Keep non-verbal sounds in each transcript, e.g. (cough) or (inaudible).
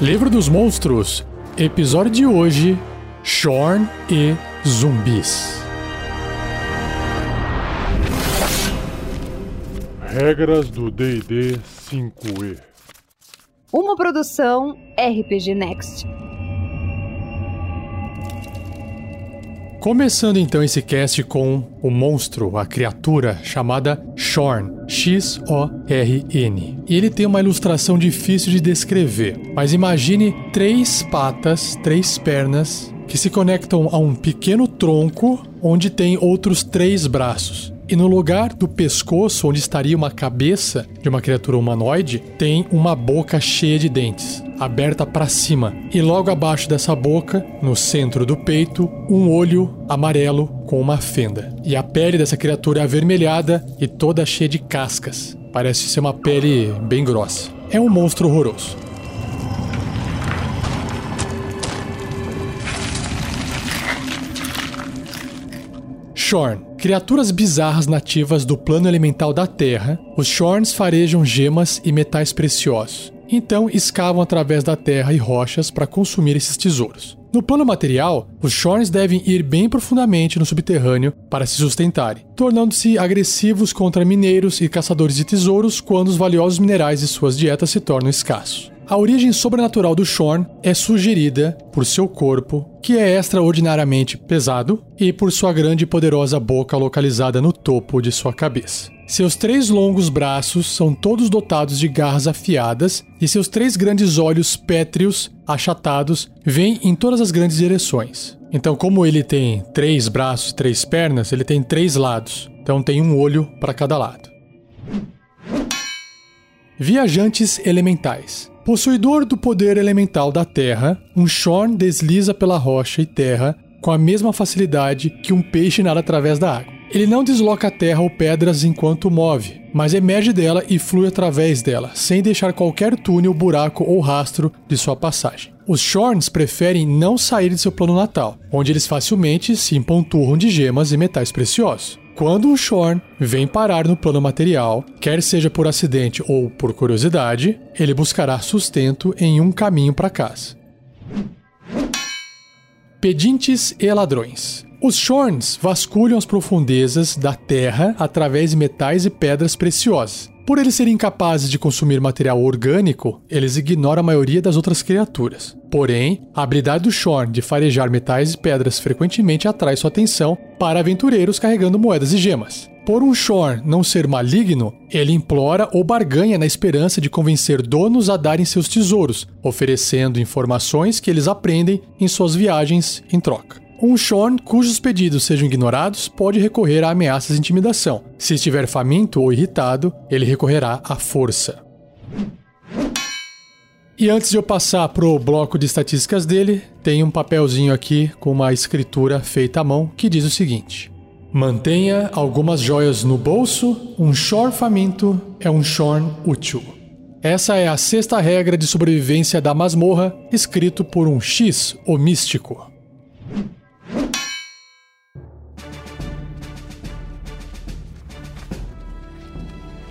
Livro dos Monstros, episódio de hoje: Shorn e zumbis. Regras do DD 5E. Uma produção RPG Next. Começando então esse cast com o monstro, a criatura chamada Shorn, X-O-R-N. Ele tem uma ilustração difícil de descrever, mas imagine três patas, três pernas que se conectam a um pequeno tronco onde tem outros três braços. E no lugar do pescoço, onde estaria uma cabeça de uma criatura humanoide, tem uma boca cheia de dentes, aberta para cima. E logo abaixo dessa boca, no centro do peito, um olho amarelo com uma fenda. E a pele dessa criatura é avermelhada e toda cheia de cascas. Parece ser uma pele bem grossa. É um monstro horroroso. Shorn. Criaturas bizarras nativas do plano elemental da Terra, os Shorns farejam gemas e metais preciosos. Então escavam através da terra e rochas para consumir esses tesouros. No plano material, os Shorns devem ir bem profundamente no subterrâneo para se sustentarem, tornando-se agressivos contra mineiros e caçadores de tesouros quando os valiosos minerais de suas dietas se tornam escassos. A origem sobrenatural do Shorn é sugerida por seu corpo, que é extraordinariamente pesado, e por sua grande e poderosa boca localizada no topo de sua cabeça. Seus três longos braços são todos dotados de garras afiadas e seus três grandes olhos pétreos, achatados, vêm em todas as grandes direções. Então, como ele tem três braços, três pernas, ele tem três lados. Então tem um olho para cada lado. Viajantes elementais. Possuidor do poder elemental da terra, um Shorn desliza pela rocha e terra com a mesma facilidade que um peixe nada através da água. Ele não desloca a terra ou pedras enquanto move, mas emerge dela e flui através dela, sem deixar qualquer túnel, buraco ou rastro de sua passagem. Os Shorns preferem não sair de seu plano natal, onde eles facilmente se empanturram de gemas e metais preciosos. Quando um Shorn vem parar no plano material, quer seja por acidente ou por curiosidade, ele buscará sustento em um caminho para casa. Pedintes e ladrões. Os Shorns vasculham as profundezas da terra através de metais e pedras preciosas. Por eles serem incapazes de consumir material orgânico, eles ignoram a maioria das outras criaturas. Porém, a habilidade do Shorn de farejar metais e pedras frequentemente atrai sua atenção para aventureiros carregando moedas e gemas. Por um Shorn não ser maligno, ele implora ou barganha na esperança de convencer donos a darem seus tesouros, oferecendo informações que eles aprendem em suas viagens em troca. Um Shorn cujos pedidos sejam ignorados pode recorrer a ameaças de intimidação. Se estiver faminto ou irritado, ele recorrerá à força. E antes de eu passar pro bloco de estatísticas dele, tem um papelzinho aqui com uma escritura feita à mão que diz o seguinte: Mantenha algumas joias no bolso, um Shorn faminto é um Shorn útil. Essa é a sexta regra de sobrevivência da masmorra, escrito por um X, o místico.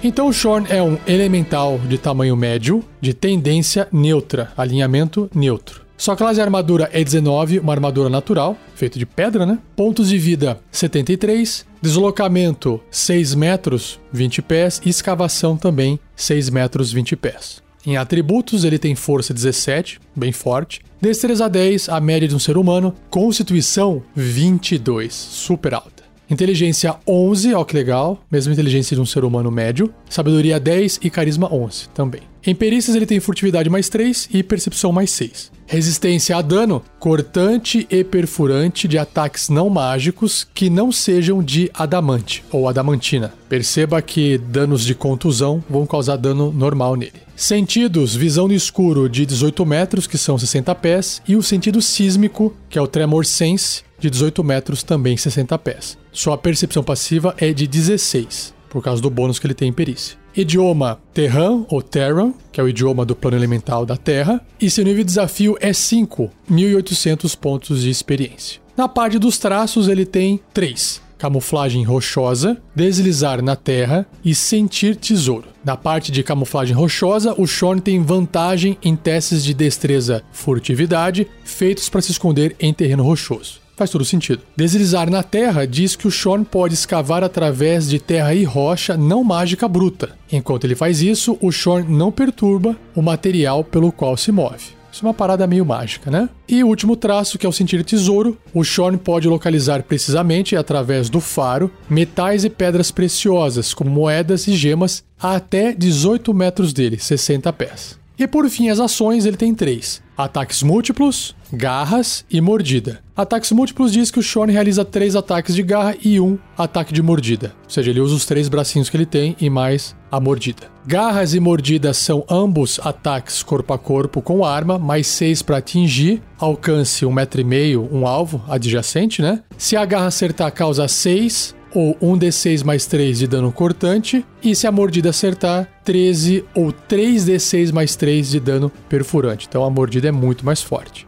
Então o Shorn é um elemental de tamanho médio, de tendência neutra, alinhamento neutro. Sua classe de armadura é 19, uma armadura natural, feita de pedra, né? Pontos de vida 73, deslocamento 6 metros 20 pés e escavação também 6 metros 20 pés. Em atributos, ele tem força 17, bem forte. Destreza 10, a média de um ser humano. Constituição 22, super alta. Inteligência 11, ó que legal, mesma inteligência de um ser humano médio. Sabedoria 10 e carisma 11 também. Em perícias ele tem furtividade mais 3 e percepção mais 6. Resistência a dano, cortante e perfurante de ataques não mágicos que não sejam de adamante ou adamantina. Perceba que danos de contusão vão causar dano normal nele. Sentidos, visão no escuro de 18 metros, que são 60 pés, e o sentido sísmico, que é o Tremor Sense, de 18 metros, também 60 pés. Sua percepção passiva é de 16, por causa do bônus que ele tem em perícia. Idioma Terran ou Terran, que é o idioma do plano elemental da Terra, e seu nível de desafio é 5, 1800 pontos de experiência. Na parte dos traços, ele tem 3. camuflagem rochosa, deslizar na terra e sentir tesouro. Na parte de camuflagem rochosa, o Shorn tem vantagem em testes de destreza furtividade feitos para se esconder em terreno rochoso. Faz todo sentido. Deslizar na terra diz que o Shorn pode escavar através de terra e rocha não mágica bruta. Enquanto ele faz isso, o Shorn não perturba o material pelo qual se move. Isso é uma parada meio mágica, né? E o último traço, que é o sentir tesouro, o Shorn pode localizar precisamente através do faro metais e pedras preciosas, como moedas e gemas, a até 18 metros dele, 60 pés. E por fim, as ações ele tem três: ataques múltiplos, garras e mordida. Ataques múltiplos diz que o Shorn realiza três ataques de garra e um ataque de mordida. Ou seja, ele usa os três bracinhos que ele tem e mais a mordida. Garras e mordidas são ambos ataques corpo a corpo com arma, mais seis para atingir, alcance um metro e meio, um alvo adjacente, né? Se a garra acertar, causa seis ou 1d6 mais 3 de dano cortante, e se a mordida acertar, 13 ou 3d6 mais 3 de dano perfurante. Então a mordida é muito mais forte.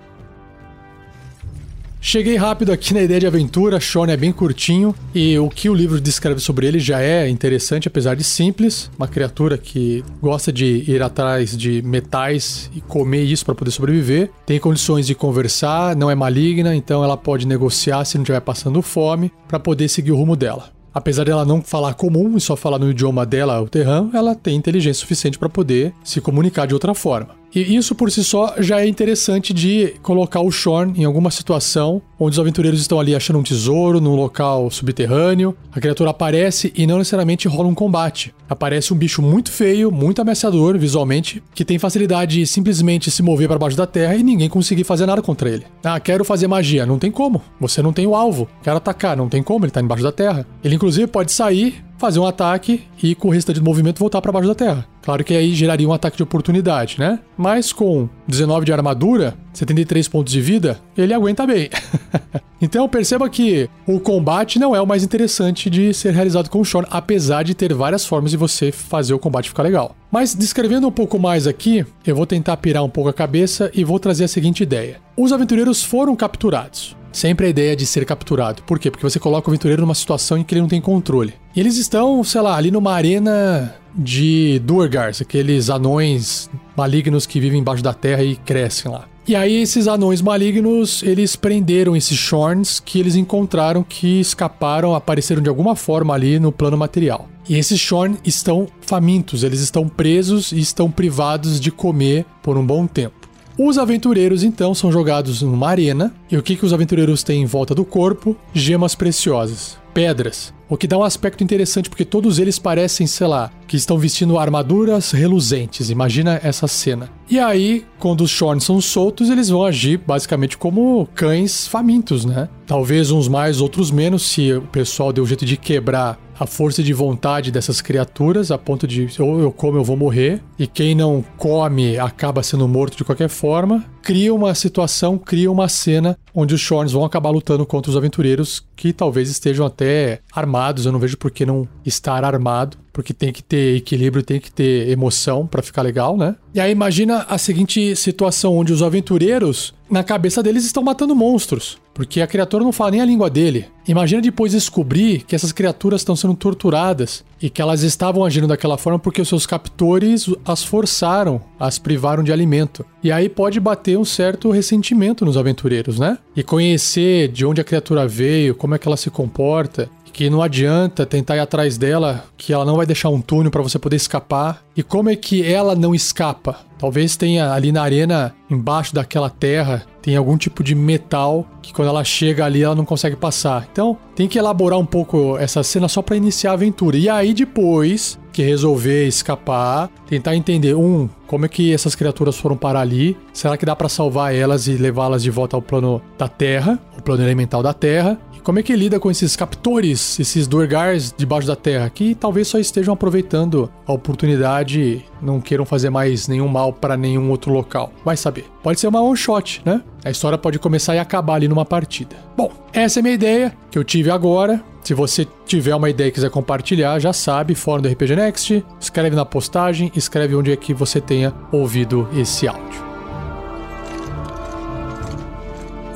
Cheguei rápido aqui na ideia de aventura, Sean é bem curtinho e o que o livro descreve sobre ele já é interessante, apesar de simples. Uma criatura que gosta de ir atrás de metais e comer isso para poder sobreviver. Tem condições de conversar, não é maligna, então ela pode negociar se não estiver passando fome para poder seguir o rumo dela. Apesar dela não falar comum e só falar no idioma dela, o terrão, ela tem inteligência suficiente para poder se comunicar de outra forma. E isso por si só já é interessante de colocar o Shorn em alguma situação onde os aventureiros estão ali achando um tesouro num local subterrâneo. A criatura aparece e não necessariamente rola um combate. Aparece um bicho muito feio, muito ameaçador visualmente, que tem facilidade de simplesmente se mover para baixo da terra e ninguém conseguir fazer nada contra ele. Ah, quero fazer magia. Não tem como. Você não tem o alvo. Quero atacar. Não tem como. Ele tá embaixo da terra. Ele inclusive pode sair, fazer um ataque e com restante do movimento voltar para baixo da terra. Claro que aí geraria um ataque de oportunidade, né? Mas com 19 de armadura, 73 pontos de vida, ele aguenta bem. (laughs) então perceba que o combate não é o mais interessante de ser realizado com o Shorn, apesar de ter várias formas de você fazer o combate ficar legal. Mas descrevendo um pouco mais aqui, eu vou tentar pirar um pouco a cabeça e vou trazer a seguinte ideia. Os aventureiros foram capturados. Sempre a ideia de ser capturado. Por quê? Porque você coloca o aventureiro numa situação em que ele não tem controle. E eles estão, sei lá, ali numa arena de Duergars, aqueles anões malignos que vivem embaixo da terra e crescem lá. E aí esses anões malignos, eles prenderam esses Shorns que eles encontraram que escaparam, apareceram de alguma forma ali no plano material. E esses Shorn estão famintos, eles estão presos e estão privados de comer por um bom tempo. Os aventureiros então são jogados numa arena, e o que, que os aventureiros têm em volta do corpo? Gemas preciosas, pedras. O que dá um aspecto interessante porque todos eles parecem, sei lá, que estão vestindo armaduras reluzentes. Imagina essa cena. E aí, quando os Shorns são soltos, eles vão agir basicamente como cães famintos, né? Talvez uns mais, outros menos, se o pessoal deu jeito de quebrar a força de vontade dessas criaturas a ponto de ou eu como eu vou morrer e quem não come acaba sendo morto de qualquer forma. Cria uma situação, cria uma cena onde os Shorns vão acabar lutando contra os aventureiros que talvez estejam até armados. Eu não vejo por que não estar armado, porque tem que ter equilíbrio, tem que ter emoção para ficar legal, né? E aí imagina a seguinte situação onde os aventureiros, na cabeça deles, estão matando monstros porque a criatura não fala nem a língua dele. Imagina depois descobrir que essas criaturas estão sendo torturadas e que elas estavam agindo daquela forma porque os seus captores as forçaram, as privaram de alimento. E aí pode bater um certo ressentimento nos aventureiros, né? E conhecer de onde a criatura veio, como é que ela se comporta, que não adianta tentar ir atrás dela, que ela não vai deixar um túnel para você poder escapar. E como é que ela não escapa? Talvez tenha ali na arena, embaixo daquela terra, tem algum tipo de metal que quando ela chega ali ela não consegue passar. Então tem que elaborar um pouco essa cena só para iniciar a aventura. E aí depois que resolver escapar, tentar entender um, como é que essas criaturas foram parar ali? Será que dá para salvar elas e levá-las de volta ao plano da Terra, o plano elemental da Terra? Como é que lida com esses captores, esses Duergars debaixo da Terra, que talvez só estejam aproveitando a oportunidade, não queiram fazer mais nenhum mal para nenhum outro local? Vai saber. Pode ser uma one shot, né? A história pode começar e acabar ali numa partida. Bom, essa é a minha ideia que eu tive agora. Se você tiver uma ideia e quiser compartilhar, já sabe, fórum do RPG Next, escreve na postagem, escreve onde é que você tenha ouvido esse áudio.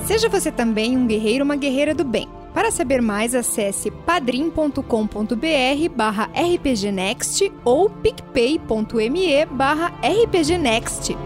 Seja você também um guerreiro ou uma guerreira do bem. Para saber mais, acesse padrim.com.br barra rpgnext ou picpay.me barra rpgnext.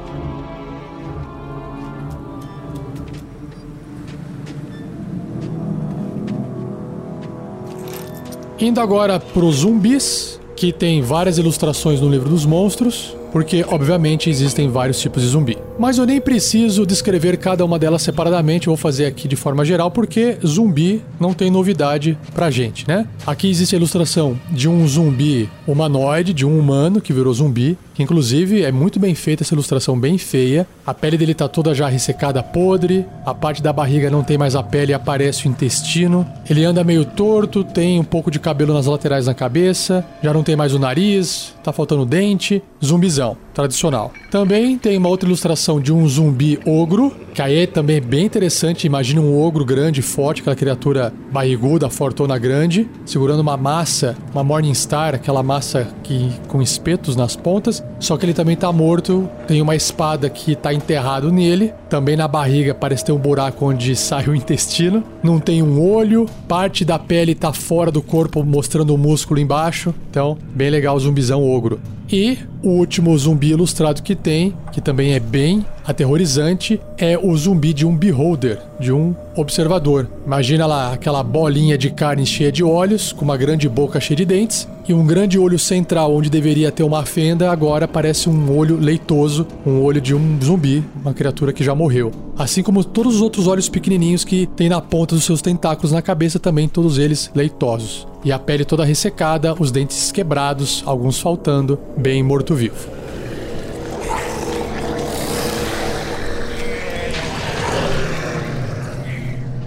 Indo agora para os zumbis, que tem várias ilustrações no livro dos monstros, porque obviamente existem vários tipos de zumbi. Mas eu nem preciso descrever cada uma delas separadamente, eu vou fazer aqui de forma geral, porque zumbi não tem novidade pra gente, né? Aqui existe a ilustração de um zumbi humanoide, de um humano que virou zumbi, que inclusive é muito bem feita essa ilustração, bem feia. A pele dele tá toda já ressecada, podre, a parte da barriga não tem mais a pele aparece o intestino. Ele anda meio torto, tem um pouco de cabelo nas laterais da cabeça, já não tem mais o nariz, tá faltando dente. Zumbizão, tradicional. Também tem uma outra ilustração de um zumbi ogro, que aí é também bem interessante. Imagina um ogro grande, forte, aquela criatura barriguda, fortona grande, segurando uma massa, uma Morningstar, aquela massa que com espetos nas pontas. Só que ele também tá morto, tem uma espada que tá enterrado nele. Também na barriga parece ter um buraco onde (laughs) sai o intestino. Não tem um olho, parte da pele tá fora do corpo, mostrando o músculo embaixo. Então, bem legal o zumbizão ogro. E o último zumbi ilustrado que tem, que também é bem aterrorizante, é o zumbi de um beholder, de um observador. Imagina lá aquela bolinha de carne cheia de olhos, com uma grande boca cheia de dentes, e um grande olho central onde deveria ter uma fenda, agora parece um olho leitoso, um olho de um zumbi, uma criatura que já morreu. Assim como todos os outros olhos pequenininhos que tem na ponta dos seus tentáculos na cabeça, também todos eles leitosos. E a pele toda ressecada, os dentes quebrados, alguns faltando, bem morto-vivo.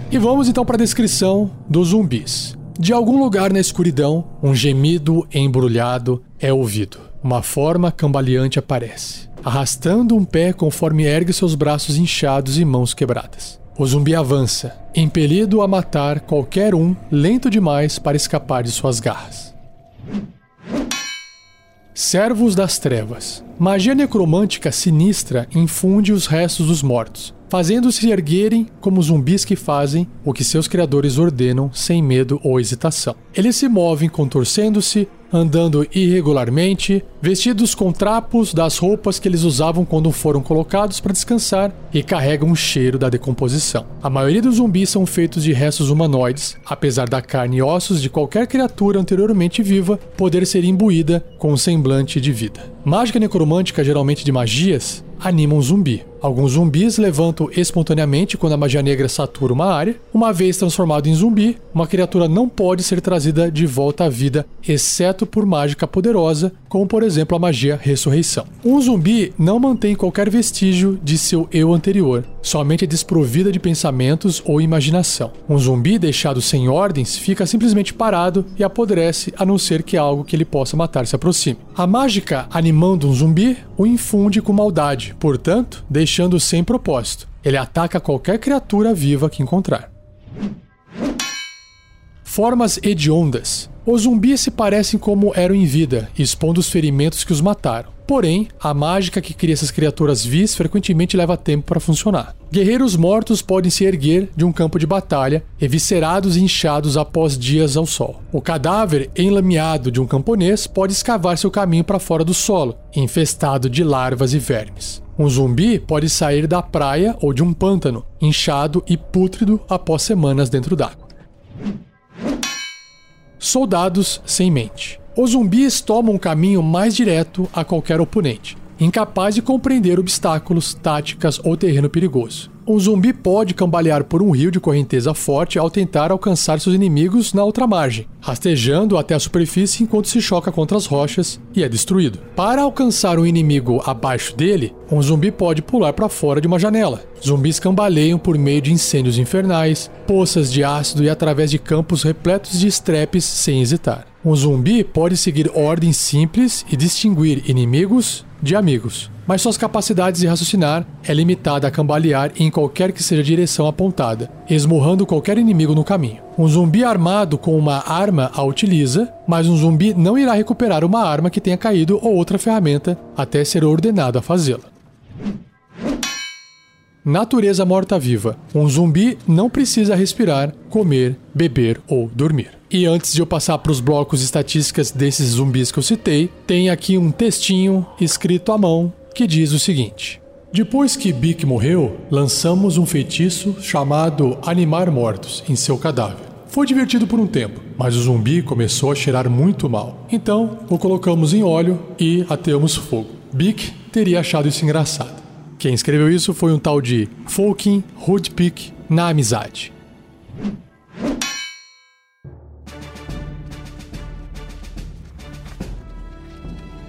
E vamos então para a descrição dos zumbis. De algum lugar na escuridão, um gemido embrulhado é ouvido. Uma forma cambaleante aparece, arrastando um pé conforme ergue seus braços inchados e mãos quebradas. O zumbi avança, impelido a matar qualquer um lento demais para escapar de suas garras. Servos das Trevas. Magia necromântica sinistra infunde os restos dos mortos, fazendo-se erguerem como zumbis que fazem o que seus criadores ordenam sem medo ou hesitação. Eles se movem contorcendo-se, andando irregularmente, vestidos com trapos das roupas que eles usavam quando foram colocados para descansar e carregam o cheiro da decomposição. A maioria dos zumbis são feitos de restos humanoides, apesar da carne e ossos de qualquer criatura anteriormente viva poder ser imbuída com um semblante de vida. Mágica necromântica, geralmente de magias, anima um zumbi. Alguns zumbis levantam espontaneamente quando a magia negra satura uma área. Uma vez transformado em zumbi, uma criatura não pode ser trazida de volta à vida, exceto por mágica poderosa, como por exemplo a magia ressurreição. Um zumbi não mantém qualquer vestígio de seu eu anterior, somente é desprovida de pensamentos ou imaginação. Um zumbi deixado sem ordens fica simplesmente parado e apodrece a não ser que algo que ele possa matar se aproxime. A mágica animando um zumbi o infunde com maldade, portanto, deixando sem propósito. Ele ataca qualquer criatura viva que encontrar. Formas hediondas. Os zumbis se parecem como eram em vida, expondo os ferimentos que os mataram. Porém, a mágica que cria essas criaturas vis frequentemente leva tempo para funcionar. Guerreiros mortos podem se erguer de um campo de batalha, eviscerados e inchados após dias ao sol. O cadáver enlameado de um camponês pode escavar seu caminho para fora do solo, infestado de larvas e vermes. Um zumbi pode sair da praia ou de um pântano, inchado e pútrido após semanas dentro d'água. Soldados sem mente. Os zumbis tomam um caminho mais direto a qualquer oponente, incapaz de compreender obstáculos, táticas ou terreno perigoso. Um zumbi pode cambalear por um rio de correnteza forte ao tentar alcançar seus inimigos na outra margem, rastejando até a superfície enquanto se choca contra as rochas e é destruído. Para alcançar um inimigo abaixo dele, um zumbi pode pular para fora de uma janela. Zumbis cambaleiam por meio de incêndios infernais, poças de ácido e através de campos repletos de estrepes sem hesitar. Um zumbi pode seguir ordens simples e distinguir inimigos de amigos, mas suas capacidades de raciocinar é limitada a cambalear em qualquer que seja a direção apontada, esmurrando qualquer inimigo no caminho. Um zumbi armado com uma arma a utiliza, mas um zumbi não irá recuperar uma arma que tenha caído ou outra ferramenta até ser ordenado a fazê-lo. Natureza morta-viva. Um zumbi não precisa respirar, comer, beber ou dormir. E antes de eu passar para os blocos estatísticas desses zumbis que eu citei, tem aqui um textinho escrito à mão que diz o seguinte: Depois que Bic morreu, lançamos um feitiço chamado Animar Mortos em seu cadáver. Foi divertido por um tempo, mas o zumbi começou a cheirar muito mal. Então, o colocamos em óleo e ateamos fogo. Bic teria achado isso engraçado. Quem escreveu isso foi um tal de Folkin Hoodpick na amizade.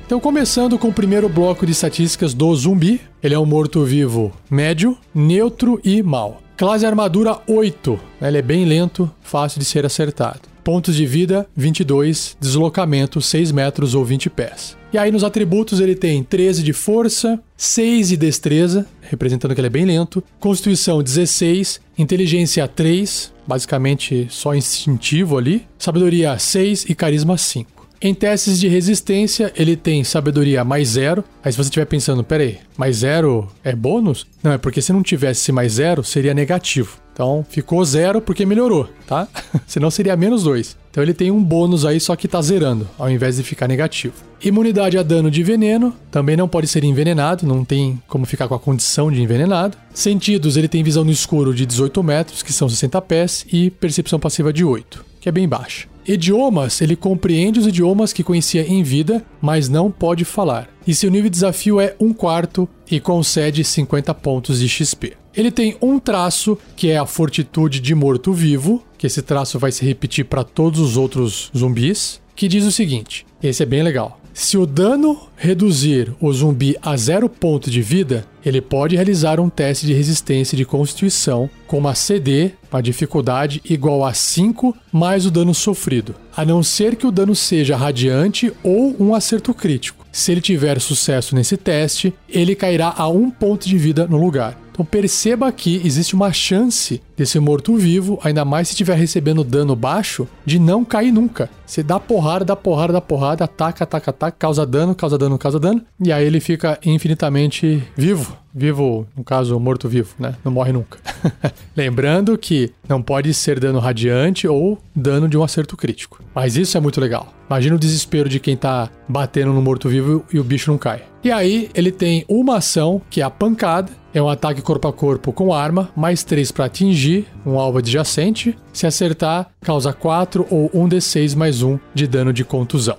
Então, começando com o primeiro bloco de estatísticas do zumbi, ele é um morto-vivo médio, neutro e mal. Classe armadura 8, ele é bem lento, fácil de ser acertado. Pontos de vida 22, deslocamento 6 metros ou 20 pés. E aí nos atributos ele tem 13 de força, 6 de destreza, representando que ele é bem lento, constituição 16, inteligência 3, basicamente só instintivo ali, sabedoria 6 e carisma 5. Em testes de resistência, ele tem sabedoria mais zero. Aí se você estiver pensando, peraí, mais zero é bônus? Não, é porque se não tivesse mais zero, seria negativo. Então ficou zero porque melhorou, tá? (laughs) Senão seria menos dois. Então ele tem um bônus aí, só que tá zerando, ao invés de ficar negativo. Imunidade a dano de veneno, também não pode ser envenenado, não tem como ficar com a condição de envenenado. Sentidos, ele tem visão no escuro de 18 metros, que são 60 pés, e percepção passiva de 8, que é bem baixa. Idiomas, ele compreende os idiomas que conhecia em vida, mas não pode falar. E seu nível de desafio é 1 quarto e concede 50 pontos de XP. Ele tem um traço que é a fortitude de morto-vivo, que esse traço vai se repetir para todos os outros zumbis, que diz o seguinte: esse é bem legal. Se o dano reduzir o zumbi a zero ponto de vida, ele pode realizar um teste de resistência de constituição com uma CD, uma dificuldade igual a 5 mais o dano sofrido, a não ser que o dano seja radiante ou um acerto crítico. Se ele tiver sucesso nesse teste, ele cairá a um ponto de vida no lugar. Então perceba que existe uma chance desse morto-vivo, ainda mais se estiver recebendo dano baixo, de não cair nunca. Você dá porrada, dá porrada, dá porrada, ataca, ataca, ataca, causa dano, causa dano, causa dano, e aí ele fica infinitamente vivo. Vivo, no caso, morto-vivo, né? Não morre nunca. (laughs) Lembrando que não pode ser dano radiante ou dano de um acerto crítico. Mas isso é muito legal. Imagina o desespero de quem tá batendo no morto-vivo e o bicho não cai. E aí ele tem uma ação, que é a pancada, é um ataque corpo a corpo com arma, mais 3 para atingir um alvo adjacente. Se acertar, causa 4 ou 1d6 mais 1 de dano de contusão.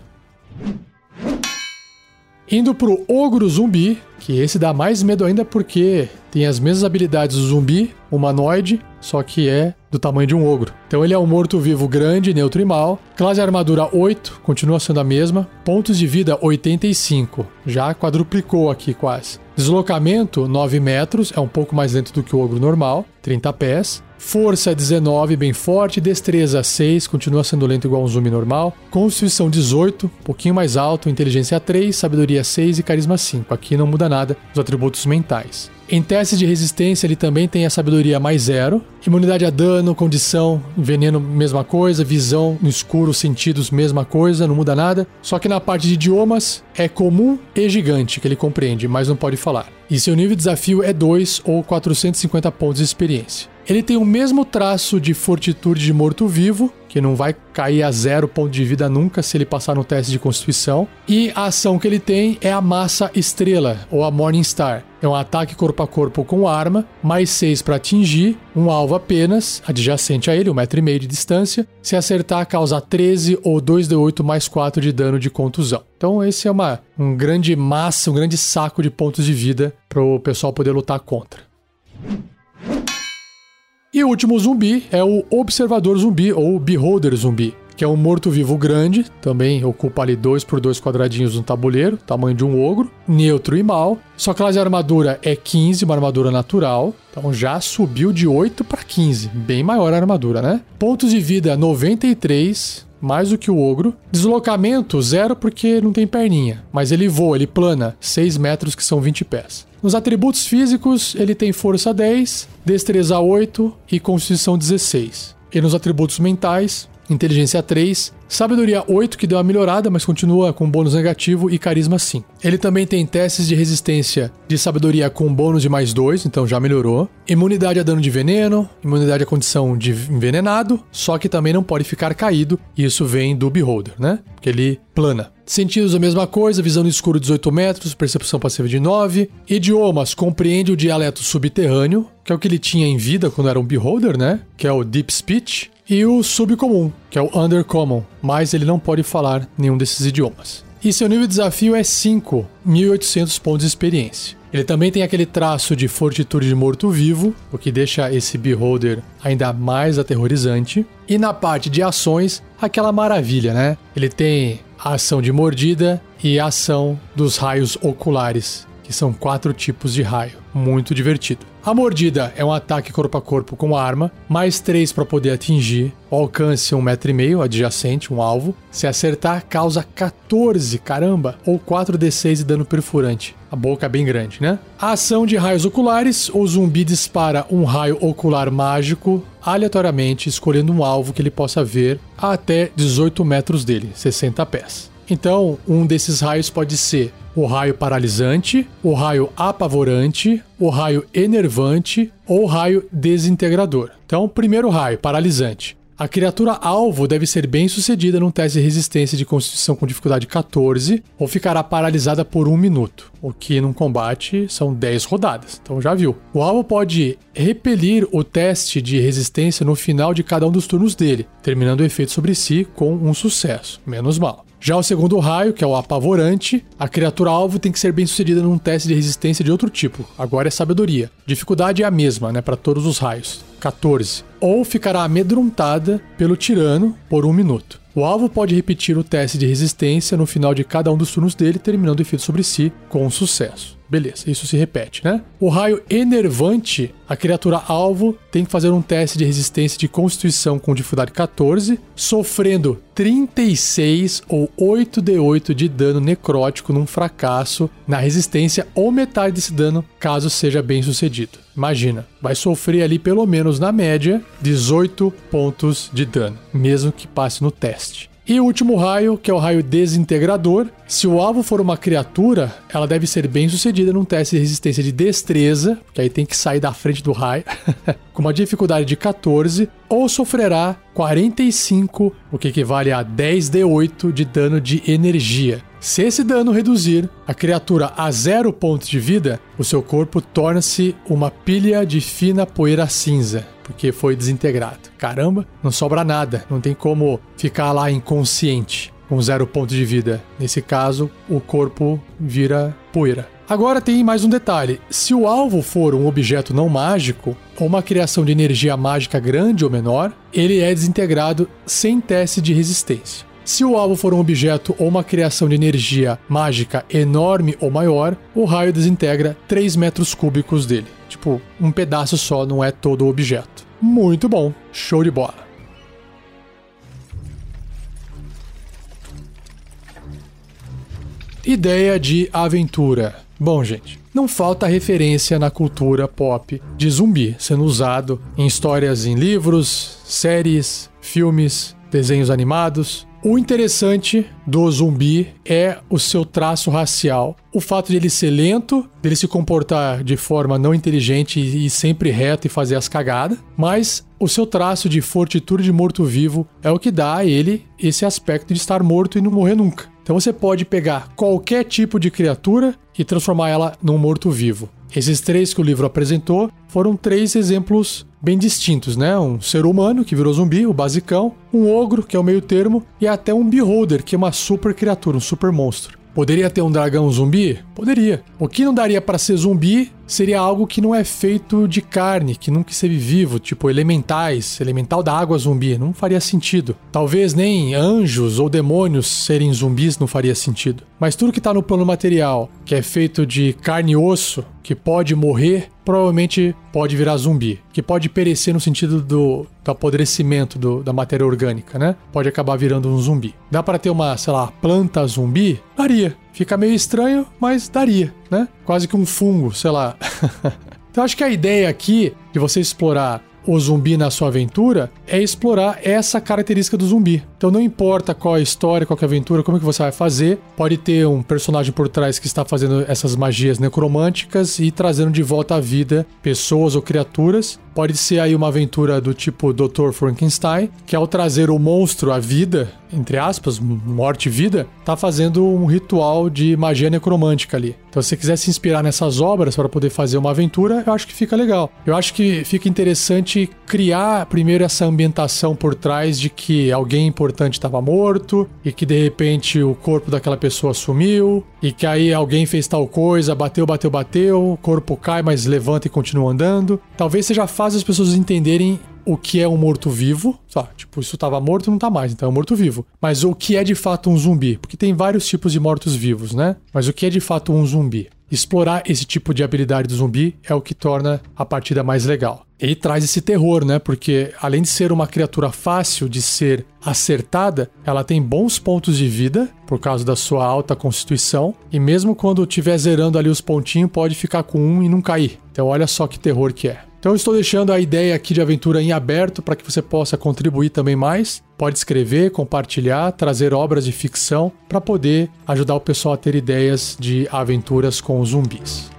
Indo pro Ogro Zumbi, que esse dá mais medo ainda porque tem as mesmas habilidades do zumbi, humanoide, só que é do tamanho de um ogro. Então ele é um morto-vivo grande, neutro e mal. Classe armadura 8, continua sendo a mesma. Pontos de vida 85, já quadruplicou aqui quase. Deslocamento 9 metros, é um pouco mais lento do que o ogro normal, 30 pés. Força 19, bem forte. Destreza 6, continua sendo lento igual um zumbi normal. Constituição 18, um pouquinho mais alto. Inteligência 3, sabedoria 6 e carisma 5. Aqui não muda nada os atributos mentais. Em testes de resistência, ele também tem a sabedoria mais zero. Imunidade a dano, condição, veneno, mesma coisa. Visão no escuro, sentidos, mesma coisa, não muda nada. Só que na parte de idiomas, é comum e gigante, que ele compreende, mas não pode falar. E seu nível de desafio é 2 ou 450 pontos de experiência. Ele tem o mesmo traço de fortitude de morto-vivo, que não vai cair a zero ponto de vida nunca se ele passar no teste de constituição. E a ação que ele tem é a massa estrela, ou a Morning Star. É um ataque corpo a corpo com arma, mais 6 para atingir, um alvo apenas, adjacente a ele, um metro e meio de distância. Se acertar, causa 13 ou 2d8 mais 4 de dano de contusão. Então esse é uma, um grande massa, um grande saco de pontos de vida para o pessoal poder lutar contra. E o último zumbi é o Observador Zumbi ou Beholder Zumbi, que é um morto-vivo grande, também ocupa ali 2 por 2 quadradinhos no tabuleiro, tamanho de um ogro, neutro e mal. Sua classe de armadura é 15, uma armadura natural, então já subiu de 8 para 15, bem maior a armadura, né? Pontos de vida 93, mais do que o ogro. Deslocamento, zero porque não tem perninha. Mas ele voa, ele plana 6 metros, que são 20 pés. Nos atributos físicos, ele tem força 10, destreza 8 e constituição 16. E nos atributos mentais, inteligência 3, Sabedoria 8, que deu uma melhorada, mas continua com bônus negativo e carisma 5. Ele também tem testes de resistência de sabedoria com bônus de mais 2, então já melhorou. Imunidade a dano de veneno, imunidade à condição de envenenado, só que também não pode ficar caído, e isso vem do Beholder, né? Porque ele plana. Sentidos a mesma coisa, visão no escuro 18 metros, percepção passiva de 9. Idiomas, compreende o dialeto subterrâneo, que é o que ele tinha em vida quando era um Beholder, né? Que é o Deep Speech e o subcomum, que é o undercommon, mas ele não pode falar nenhum desses idiomas. E seu nível de desafio é 5, 1800 pontos de experiência. Ele também tem aquele traço de fortitude de morto-vivo, o que deixa esse beholder ainda mais aterrorizante. E na parte de ações, aquela maravilha, né? Ele tem a ação de mordida e a ação dos raios oculares, que são quatro tipos de raio. Muito divertido. A mordida é um ataque corpo a corpo com arma, mais 3 para poder atingir, o alcance 1,5m adjacente, um alvo. Se acertar, causa 14, caramba, ou 4d6 de dano perfurante. A boca é bem grande, né? A ação de raios oculares, o zumbi dispara um raio ocular mágico aleatoriamente, escolhendo um alvo que ele possa ver a até 18 metros dele, 60 pés. Então, um desses raios pode ser o raio paralisante, o raio apavorante, o raio enervante ou raio desintegrador. Então, primeiro raio, paralisante. A criatura alvo deve ser bem sucedida num teste de resistência de constituição com dificuldade 14 ou ficará paralisada por um minuto, o que num combate são 10 rodadas. Então já viu. O alvo pode repelir o teste de resistência no final de cada um dos turnos dele, terminando o efeito sobre si com um sucesso. Menos mal. Já o segundo raio, que é o apavorante, a criatura alvo tem que ser bem sucedida num teste de resistência de outro tipo. Agora é sabedoria. Dificuldade é a mesma, né, para todos os raios. 14. Ou ficará amedrontada pelo tirano por um minuto. O alvo pode repetir o teste de resistência no final de cada um dos turnos dele, terminando o efeito sobre si com sucesso. Beleza, isso se repete, né? O raio enervante, a criatura alvo tem que fazer um teste de resistência de constituição com dificuldade 14, sofrendo 36 ou 8d8 de dano necrótico num fracasso na resistência ou metade desse dano, caso seja bem sucedido. Imagina, vai sofrer ali pelo menos na média 18 pontos de dano, mesmo que passe no teste. E o último raio, que é o raio desintegrador. Se o alvo for uma criatura, ela deve ser bem sucedida num teste de resistência de destreza, que aí tem que sair da frente do raio, (laughs) com uma dificuldade de 14, ou sofrerá 45, o que equivale a 10d8 de dano de energia. Se esse dano reduzir a criatura a zero pontos de vida, o seu corpo torna-se uma pilha de fina poeira cinza porque foi desintegrado. Caramba, não sobra nada, não tem como ficar lá inconsciente com zero ponto de vida. Nesse caso, o corpo vira poeira. Agora tem mais um detalhe: se o alvo for um objeto não mágico ou uma criação de energia mágica grande ou menor, ele é desintegrado sem teste de resistência. Se o alvo for um objeto ou uma criação de energia mágica enorme ou maior, o raio desintegra 3 metros cúbicos dele. Tipo, um pedaço só, não é todo o objeto. Muito bom, show de bola. Ideia de aventura. Bom, gente, não falta referência na cultura pop de zumbi sendo usado em histórias em livros, séries, filmes, desenhos animados. O interessante do zumbi é o seu traço racial. O fato de ele ser lento, dele se comportar de forma não inteligente e sempre reto e fazer as cagadas, mas o seu traço de fortitude de morto-vivo é o que dá a ele esse aspecto de estar morto e não morrer nunca. Então você pode pegar qualquer tipo de criatura e transformar ela num morto-vivo. Esses três que o livro apresentou foram três exemplos bem distintos, né? Um ser humano que virou zumbi, o basicão, um ogro, que é o meio termo, e até um beholder, que é uma super criatura, um super monstro. Poderia ter um dragão zumbi? Poderia. O que não daria para ser zumbi seria algo que não é feito de carne, que nunca esteve vivo, tipo elementais, elemental da água zumbi, não faria sentido. Talvez nem anjos ou demônios serem zumbis não faria sentido. Mas tudo que tá no plano material, que é feito de carne e osso, que pode morrer, provavelmente pode virar zumbi, que pode perecer no sentido do, do apodrecimento do, da matéria orgânica, né? Pode acabar virando um zumbi. Dá para ter uma, sei lá, planta zumbi? Daria. Fica meio estranho, mas daria, né? Quase que um fungo, sei lá. (laughs) então acho que a ideia aqui de você explorar o zumbi na sua aventura é explorar essa característica do zumbi. Então não importa qual é a história, qual é a aventura, como é que você vai fazer, pode ter um personagem por trás que está fazendo essas magias necromânticas e trazendo de volta à vida pessoas ou criaturas. Pode ser aí uma aventura do tipo Dr. Frankenstein, que ao trazer o monstro à vida, entre aspas, morte e vida, tá fazendo um ritual de magia necromântica ali. Então, se você quiser se inspirar nessas obras para poder fazer uma aventura, eu acho que fica legal. Eu acho que fica interessante criar primeiro essa ambientação por trás de que alguém importante estava morto e que de repente o corpo daquela pessoa sumiu e que aí alguém fez tal coisa, bateu, bateu, bateu, o corpo cai, mas levanta e continua andando. Talvez seja fácil as pessoas entenderem o que é um morto-vivo. Tipo, isso estava morto não está mais, então é um morto-vivo. Mas o que é de fato um zumbi? Porque tem vários tipos de mortos-vivos, né? Mas o que é de fato um zumbi? Explorar esse tipo de habilidade do zumbi é o que torna a partida mais legal. Ele traz esse terror, né? Porque além de ser uma criatura fácil de ser acertada, ela tem bons pontos de vida por causa da sua alta constituição. E mesmo quando estiver zerando ali os pontinhos, pode ficar com um e não cair. Então olha só que terror que é. Então eu estou deixando a ideia aqui de aventura em aberto para que você possa contribuir também mais. Pode escrever, compartilhar, trazer obras de ficção para poder ajudar o pessoal a ter ideias de aventuras com zumbis.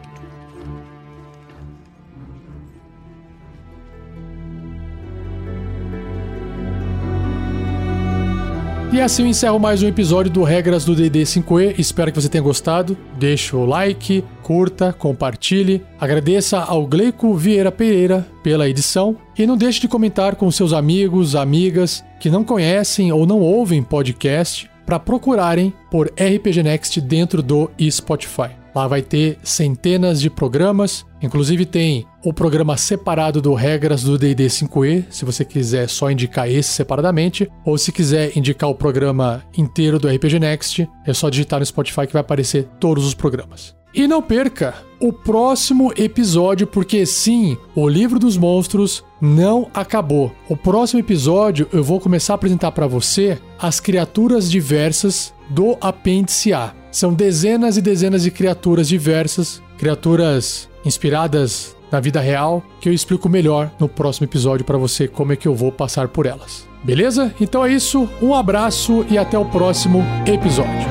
E assim eu encerro mais um episódio do Regras do DD 5E. Espero que você tenha gostado. Deixe o like, curta, compartilhe. Agradeça ao Gleico Vieira Pereira pela edição. E não deixe de comentar com seus amigos, amigas que não conhecem ou não ouvem podcast para procurarem por RPG Next dentro do Spotify. Lá vai ter centenas de programas, inclusive tem o programa separado do Regras do D&D 5e, se você quiser só indicar esse separadamente, ou se quiser indicar o programa inteiro do RPG Next, é só digitar no Spotify que vai aparecer todos os programas. E não perca o próximo episódio, porque sim, o livro dos monstros não acabou. O próximo episódio eu vou começar a apresentar para você as criaturas diversas do apêndice A. São dezenas e dezenas de criaturas diversas, criaturas inspiradas na vida real, que eu explico melhor no próximo episódio para você como é que eu vou passar por elas. Beleza? Então é isso, um abraço e até o próximo episódio.